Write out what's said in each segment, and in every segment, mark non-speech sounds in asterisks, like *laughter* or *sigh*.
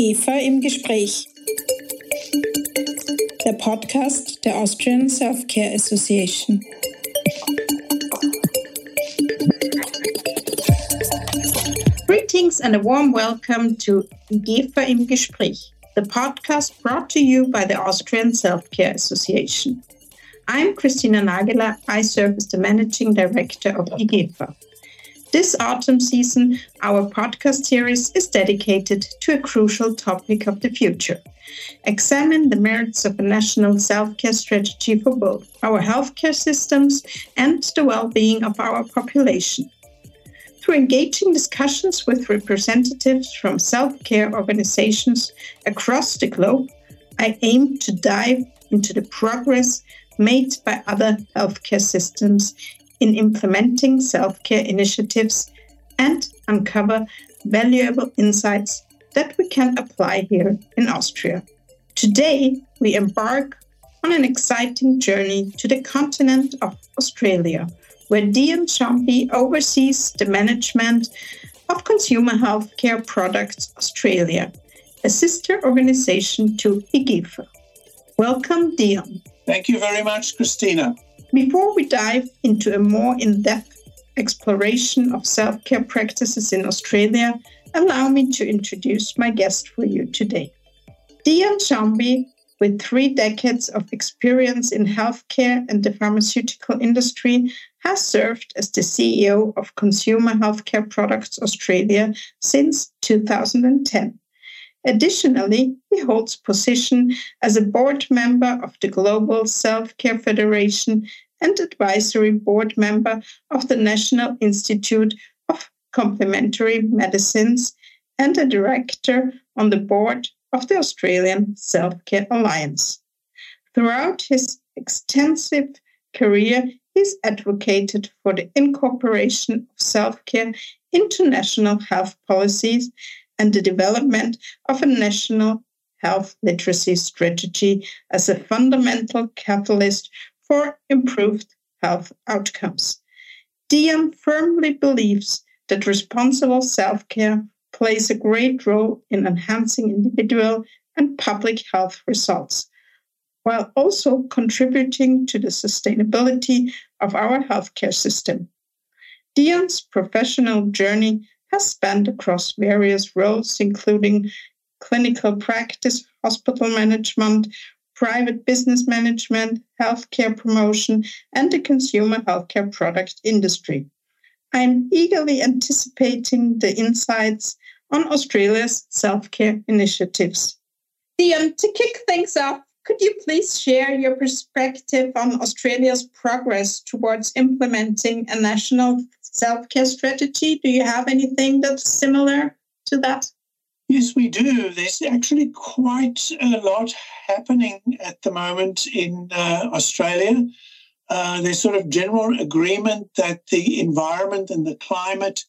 IGEPHA im Gespräch. Der Podcast der Austrian Self-Care Association. Greetings and a warm welcome to IGEPHA im Gespräch, the podcast brought to you by the Austrian Self-Care Association. I'm Christina Nagela. I serve as the Managing Director of IGEPHA. This autumn season, our podcast series is dedicated to a crucial topic of the future. Examine the merits of a national self care strategy for both our healthcare systems and the well being of our population. Through engaging discussions with representatives from self care organizations across the globe, I aim to dive into the progress made by other healthcare systems in implementing self care initiatives and uncover valuable insights that we can apply here in Austria. Today, we embark on an exciting journey to the continent of Australia, where Deon Schoombie oversees the management of Consumer Healthcare Products Australia, a sister organization to IGEPHA. Welcome, Deon. Thank you very much, Christina. Before we dive into a more in depth exploration of self care practices in Australia, allow me to introduce my guest for you today. Deon Schoombie, with three decades of experience in healthcare and the pharmaceutical industry, has served as the CEO of Consumer Healthcare Products Australia since 2010. Additionally, he holds position as a board member of the Global Self-Care Federation and advisory board member of the National Institute of Complementary Medicines and a director on the board of the Australian Self-Care Alliance. Throughout his extensive career, he's advocated for the incorporation of self-care into national health policies and the development of a national health literacy strategy as a fundamental catalyst for improved health outcomes. Deon firmly believes that responsible self care plays a great role in enhancing individual and public health results, while also contributing to the sustainability of our healthcare system. Deon's professional journey has spanned across various roles, including clinical practice, hospital management, private business management, healthcare promotion, and the consumer healthcare product industry. I'm eagerly anticipating the insights on Australia's self care initiatives. Deon, to kick things off, could you please share your perspective on Australia's progress towards implementing a national self care strategy? Do you have anything that's similar to that? Yes, we do. There's actually quite a lot happening at the moment in uh, Australia. Uh, there's sort of general agreement that the environment and the climate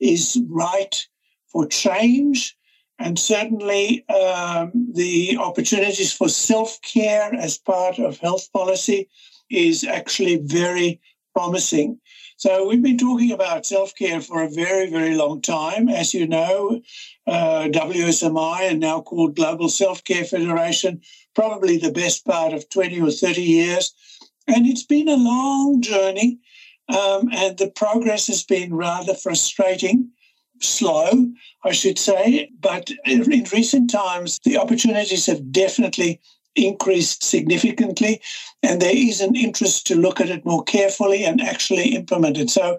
is right for change and certainly um, the opportunities for self care as part of health policy is actually very promising. So, we've been talking about self care for a very, very long time. As you know, uh, WSMI, and now called Global Self Care Federation, probably the best part of 20 or 30 years. And it's been a long journey, um, and the progress has been rather frustrating slow, I should say. But in recent times, the opportunities have definitely increased significantly, and there is an interest to look at it more carefully and actually implement it. So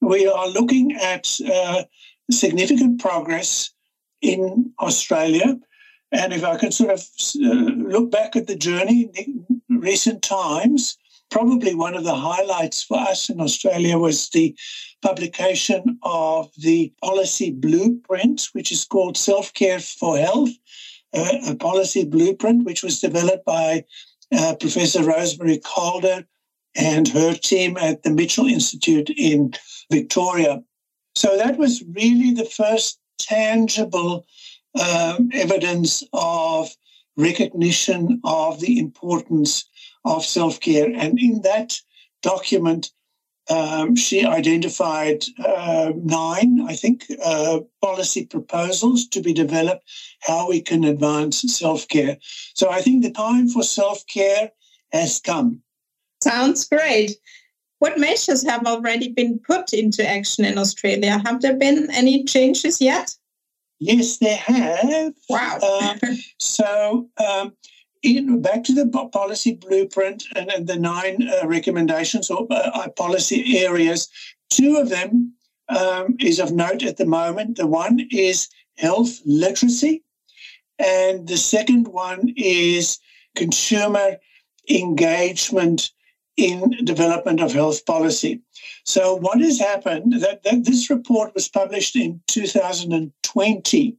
we are looking at uh, significant progress in Australia. And if I can sort of uh, look back at the journey in recent times, probably one of the highlights for us in Australia was the publication of the policy blueprint, which is called Self Care for Health, uh, a policy blueprint which was developed by uh, Professor Rosemary Calder and her team at the Mitchell Institute in Victoria. So that was really the first tangible um, evidence of recognition of the importance of self care. And in that document, um, she identified uh, nine, I think, uh, policy proposals to be developed how we can advance self care. So I think the time for self care has come. Sounds great. What measures have already been put into action in Australia? Have there been any changes yet? Yes, there have. Wow. Uh, so, um, in, back to the policy blueprint and, and the nine uh, recommendations or uh, uh, policy areas, two of them um, is of note at the moment. The one is health literacy, and the second one is consumer engagement in development of health policy. So what has happened that, that this report was published in 2020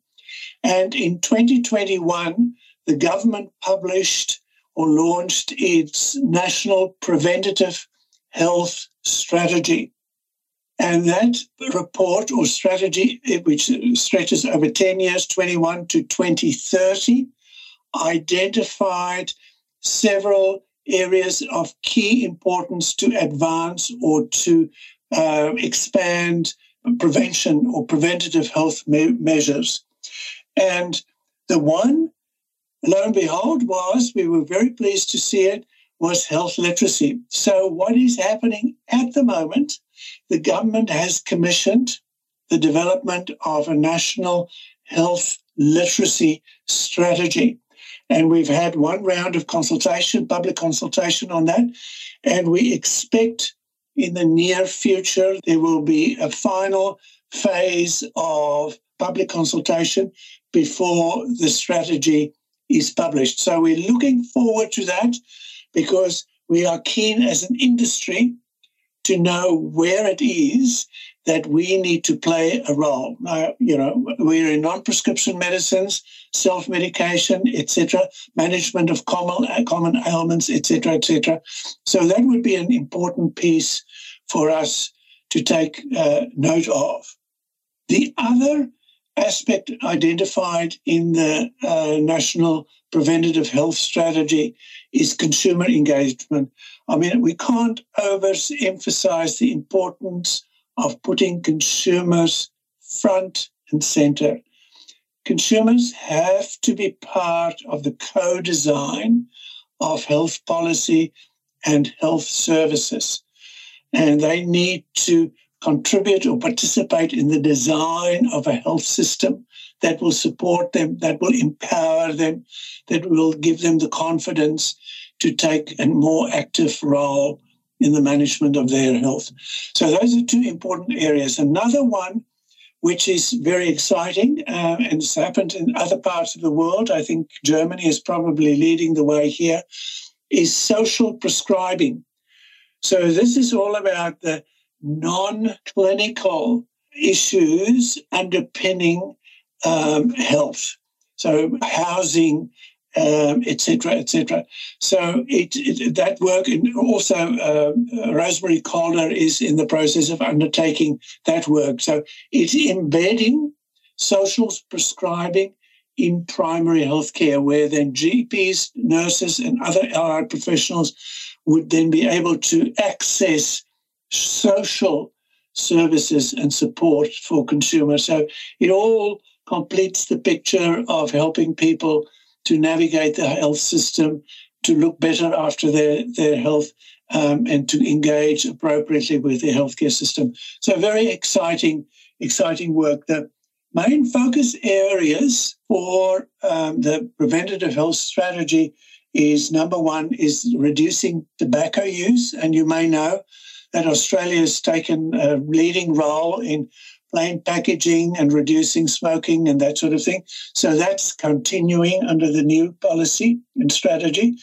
and in 2021 the government published or launched its national preventative health strategy. And that report or strategy, which stretches over 10 years, 21 to 2030, identified several areas of key importance to advance or to uh, expand prevention or preventative health me- measures. And the one, lo and behold, was we were very pleased to see it was health literacy. So, what is happening at the moment? The government has commissioned the development of a national health literacy strategy. And we've had one round of consultation, public consultation on that. And we expect in the near future there will be a final phase of public consultation before the strategy is published. So we're looking forward to that because we are keen as an industry to know where it is that we need to play a role. Now, you know, we're in non-prescription medicines, self-medication, etc., management of common common ailments, etc., etc. So that would be an important piece for us to take uh, note of. The other aspect identified in the uh, National Preventative Health Strategy is consumer engagement. I mean, we can't overemphasize the importance of putting consumers front and center. Consumers have to be part of the co design of health policy and health services. And they need to contribute or participate in the design of a health system that will support them, that will empower them, that will give them the confidence to take a more active role in the management of their health. So those are two important areas. Another one, which is very exciting uh, and has happened in other parts of the world, I think Germany is probably leading the way here, is social prescribing. So this is all about the non-clinical issues underpinning um, health. So housing, um, etc., etc. So it, it, that work, and also uh, Rosemary Calder is in the process of undertaking that work. So it's embedding social prescribing in primary healthcare, where then GPs, nurses, and other allied professionals would then be able to access social services and support for consumers. So it all completes the picture of helping people to navigate the health system, to look better after their, their health, um, and to engage appropriately with the healthcare system. So very exciting, exciting work. The main focus areas for um, the preventative health strategy is number one is reducing tobacco use. And you may know that Australia has taken a leading role in plain packaging and reducing smoking and that sort of thing. So that's continuing under the new policy and strategy.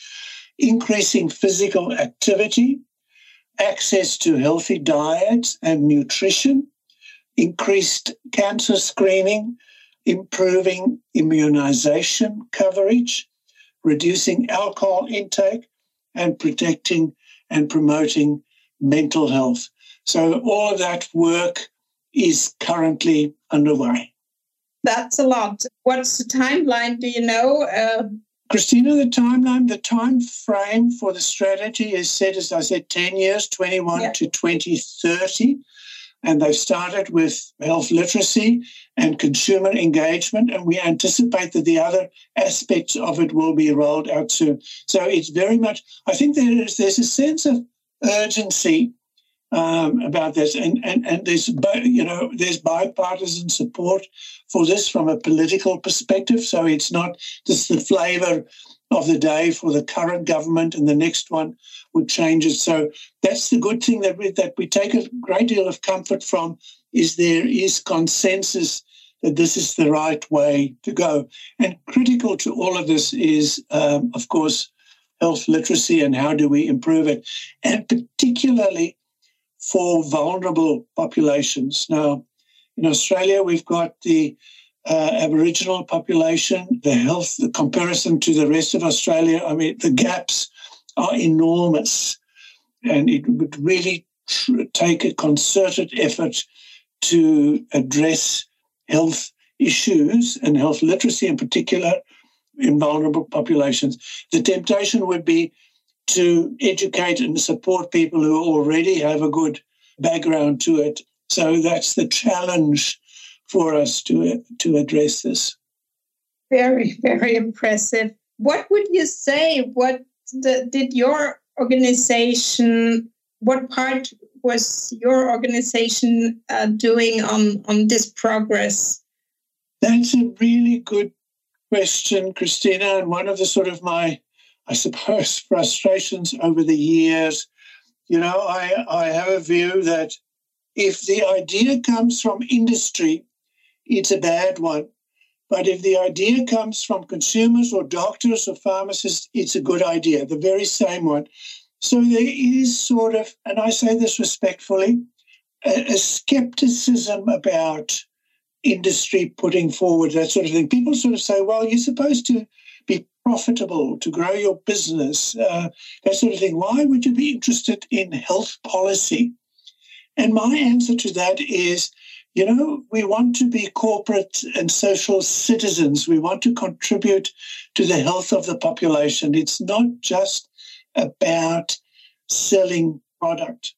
Increasing physical activity, access to healthy diets and nutrition, increased cancer screening, improving immunization coverage, reducing alcohol intake, and protecting and promoting mental health. So all of that work is currently underway. That's a lot. What's the timeline? Do you know uh, Christina, the timeline, the time frame for the strategy is set, as I said, 10 years, 21 yeah. to 2030. And they've started with health literacy and consumer engagement. And we anticipate that the other aspects of it will be rolled out soon. So it's very much, I think there is, there's a sense of urgency um, about this, and, and and there's you know there's bipartisan support for this from a political perspective. So it's not just the flavour of the day for the current government, and the next one would change it. So that's the good thing that we that we take a great deal of comfort from is there is consensus that this is the right way to go. And critical to all of this is, um, of course, health literacy and how do we improve it, and particularly for vulnerable populations. Now, in Australia, we've got the uh, Aboriginal population, the health, the comparison to the rest of Australia. I mean, the gaps are enormous, and it would really tr- take a concerted effort to address health issues and health literacy in particular in vulnerable populations. The temptation would be to educate and support people who already have a good background to it. So that's the challenge for us to, to address this. Very, very impressive. What would you say? What the, did your organization, what part was your organization uh, doing on, on this progress? That's a really good question, Christina. And one of the sort of my I suppose, *laughs* frustrations over the years. You know, I, I have a view that if the idea comes from industry, it's a bad one. But if the idea comes from consumers or doctors or pharmacists, it's a good idea, the very same one. So there is sort of, and I say this respectfully, a, a skepticism about industry putting forward that sort of thing. People sort of say, well, you're supposed to be profitable, to grow your business, uh, that sort of thing. Why would you be interested in health policy? And my answer to that is, you know, we want to be corporate and social citizens. We want to contribute to the health of the population. It's not just about selling product.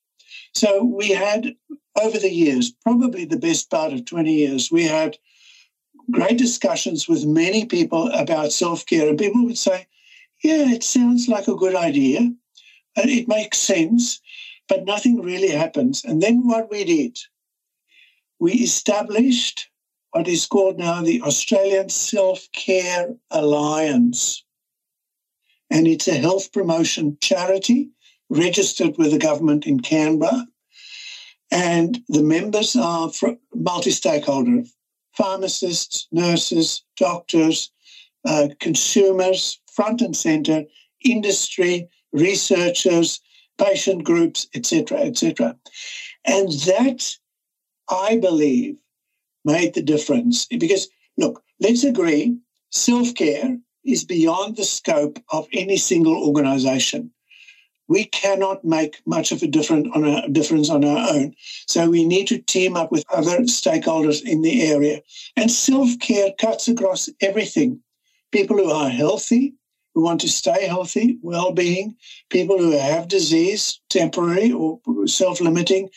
So we had over the years, probably the best part of 20 years, we had great discussions with many people about self care, and people would say, Yeah, it sounds like a good idea, and it makes sense, but nothing really happens. And then what we did, we established what is called now the Australian Self Care Alliance. And it's a health promotion charity registered with the government in Canberra. And the members are multi stakeholder pharmacists, nurses, doctors, uh, consumers, front and center, industry, researchers, patient groups, etc., etc. And that, I believe, made the difference. Because, look, let's agree self care is beyond the scope of any single organization we cannot make much of a difference on a difference on our own. So we need to team up with other stakeholders in the area. And self-care cuts across everything. People who are healthy, who want to stay healthy, well-being, people who have disease, temporary or self-limiting,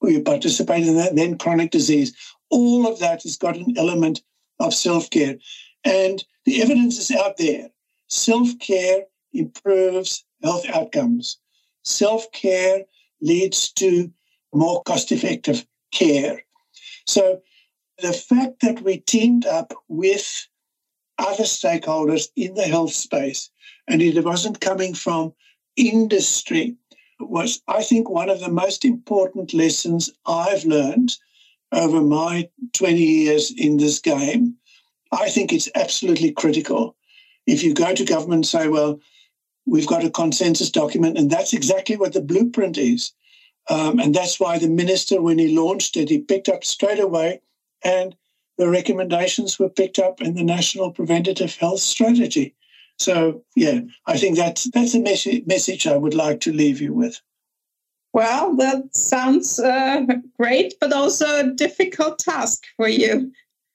who participate in that, then chronic disease. All of that has got an element of self-care. And the evidence is out there. Self-care improves health outcomes. Self care leads to more cost effective care. So the fact that we teamed up with other stakeholders in the health space and it wasn't coming from industry was, I think, one of the most important lessons I've learned over my 20 years in this game. I think it's absolutely critical. If you go to government and say, well, we've got a consensus document, and that's exactly what the blueprint is. Um, and that's why the minister, when he launched it, he picked up straight away, and the recommendations were picked up in the National Preventative Health Strategy. So, yeah, I think that's that's a mes- message I would like to leave you with. Well, that sounds uh, great, but also a difficult task for you.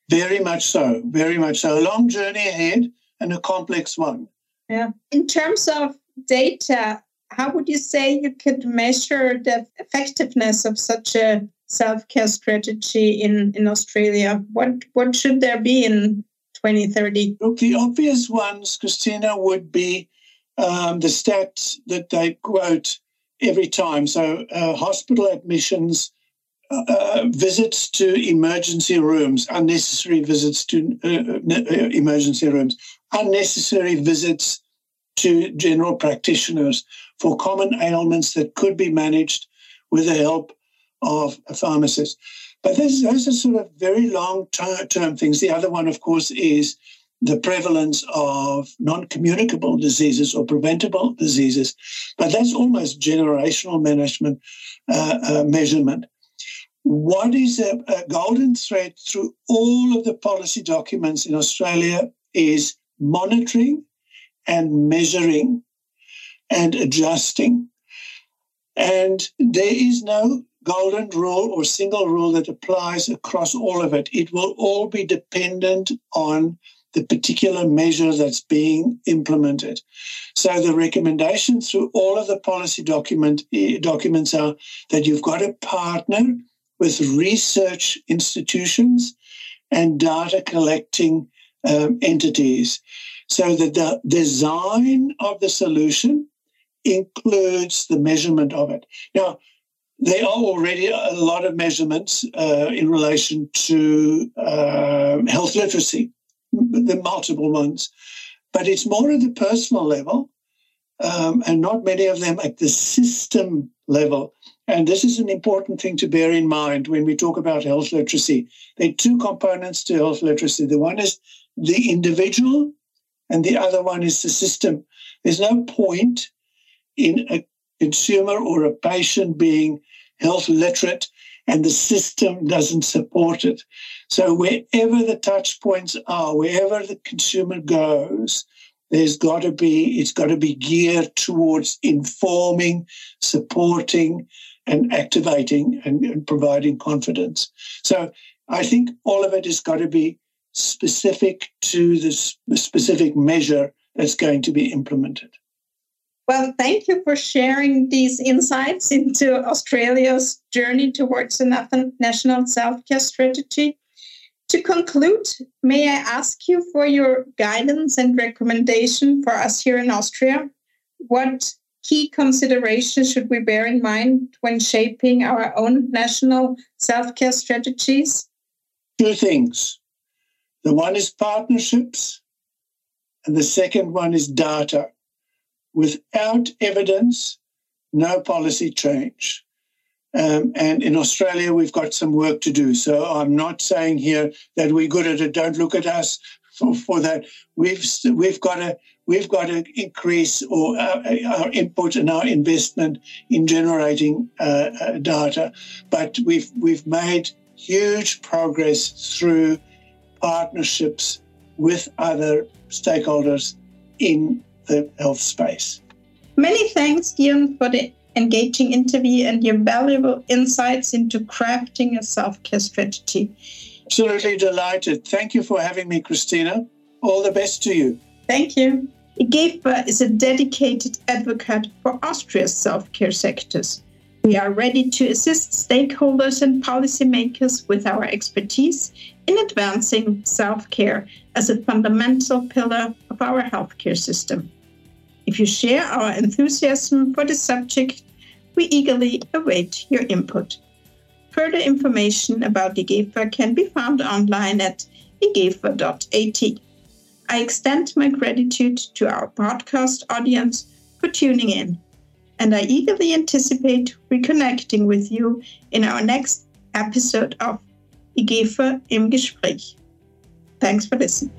Very much so. Very much so. A long journey ahead and a complex one. Yeah. In terms of data, how would you say you could measure the effectiveness of such a self-care strategy in, in Australia? What what should there be in 2030? Look, the obvious ones, Christina, would be um, the stats that they quote every time. So uh, hospital admissions, uh, uh, visits to emergency rooms, unnecessary visits to uh, uh, emergency rooms, unnecessary visits to general practitioners for common ailments that could be managed with the help of a pharmacist. But those, those are sort of very long term things. The other one, of course, is the prevalence of non communicable diseases or preventable diseases. But that's almost generational management uh, uh, measurement. What is a, a golden thread through all of the policy documents in Australia is monitoring and measuring and adjusting. And there is no golden rule or single rule that applies across all of it. It will all be dependent on the particular measure that's being implemented. So the recommendation through all of the policy document eh, documents are that you've got to partner with research institutions and data collecting um, entities so that the design of the solution includes the measurement of it. Now, there are already a lot of measurements uh, in relation to uh, health literacy, the multiple ones, but it's more at the personal level um, and not many of them at the system level. And this is an important thing to bear in mind when we talk about health literacy. There are two components to health literacy. The one is the individual, and the other one is the system. There's no point in a consumer or a patient being health literate and the system doesn't support it. So wherever the touch points are, wherever the consumer goes, there's got to be it's got to be geared towards informing, supporting, and activating and, and providing confidence. So I think all of it has got to be specific to this specific measure that's going to be implemented. Well, thank you for sharing these insights into Australia's journey towards a national self care strategy. To conclude, may I ask you for your guidance and recommendation for us here in Austria? What key considerations should we bear in mind when shaping our own national self care strategies? Two things. The one is partnerships, and the second one is data. Without evidence, no policy change. Um, and in Australia, we've got some work to do. So I'm not saying here that we're good at it. Don't look at us *laughs* for, for that. We've we've got to we've got to increase or our, our input and our investment in generating uh, uh, data. But we've we've made huge progress through partnerships with other stakeholders in the health space. Many thanks, Deon, for the engaging interview and your valuable insights into crafting a self care strategy. Absolutely delighted. Thank you for having me, Christina. All the best to you. Thank you. IGEPHA is a dedicated advocate for Austria's self care sectors. We are ready to assist stakeholders and policymakers with our expertise in advancing self care as a fundamental pillar of our healthcare system. If you share our enthusiasm for the subject, we eagerly await your input. Further information about IGEPHA can be found online at igepha.at. I extend my gratitude to our podcast audience for tuning in, and I eagerly anticipate reconnecting with you in our next episode of IGEPHA im Gespräch. Thanks for listening.